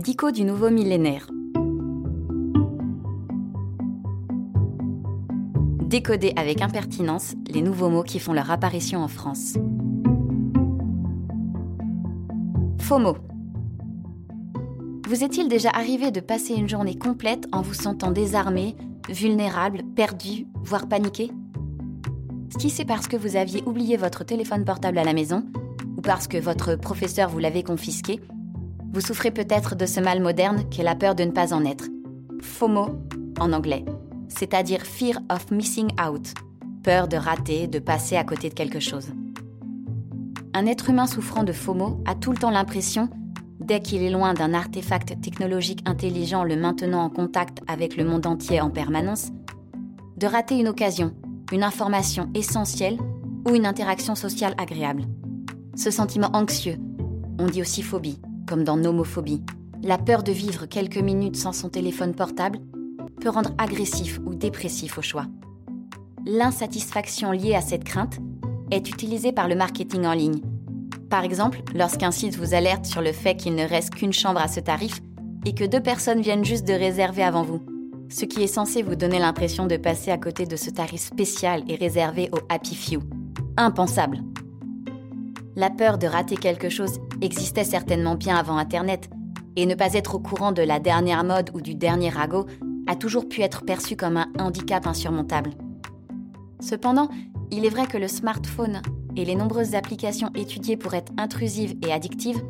Dico du nouveau millénaire. Décoder avec impertinence les nouveaux mots qui font leur apparition en France. FOMO. Vous est-il déjà arrivé de passer une journée complète en vous sentant désarmé, vulnérable, perdu, voire paniqué? Si c'est parce que vous aviez oublié votre téléphone portable à la maison, ou parce que votre professeur vous l'avait confisqué, vous souffrez peut-être de ce mal moderne qu'est la peur de ne pas en être. FOMO en anglais, c'est-à-dire Fear of Missing Out, peur de rater, de passer à côté de quelque chose. Un être humain souffrant de FOMO a tout le temps l'impression, dès qu'il est loin d'un artefact technologique intelligent le maintenant en contact avec le monde entier en permanence, de rater une occasion, une information essentielle ou une interaction sociale agréable. Ce sentiment anxieux, on dit aussi phobie, comme dans nomophobie, la peur de vivre quelques minutes sans son téléphone portable peut rendre agressif ou dépressif au choix. L'insatisfaction liée à cette crainte est utilisée par le marketing en ligne. Par exemple, lorsqu'un site vous alerte sur le fait qu'il ne reste qu'une chambre à ce tarif et que deux personnes viennent juste de réserver avant vous, ce qui est censé vous donner l'impression de passer à côté de ce tarif spécial et réservé aux happy few. Impensable. La peur de rater quelque chose existait certainement bien avant Internet, et ne pas être au courant de la dernière mode ou du dernier ragot a toujours pu être perçu comme un handicap insurmontable. Cependant, il est vrai que le smartphone et les nombreuses applications étudiées pour être intrusives et addictives,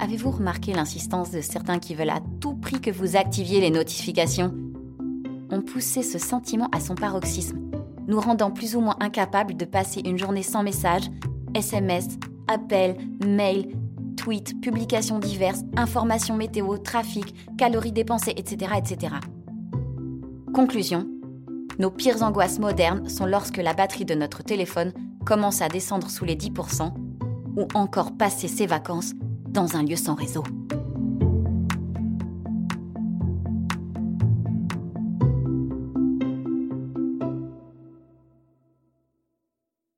avez-vous remarqué l'insistance de certains qui veulent à tout prix que vous activiez les notifications? Ont poussé ce sentiment à son paroxysme, nous rendant plus ou moins incapables de passer une journée sans message, SMS, appels, mails, tweets, publications diverses, informations météo, trafic, calories dépensées, etc. etc. Conclusion. Nos pires angoisses modernes sont lorsque la batterie de notre téléphone commence à descendre sous les 10% ou encore passer ses vacances dans un lieu sans réseau.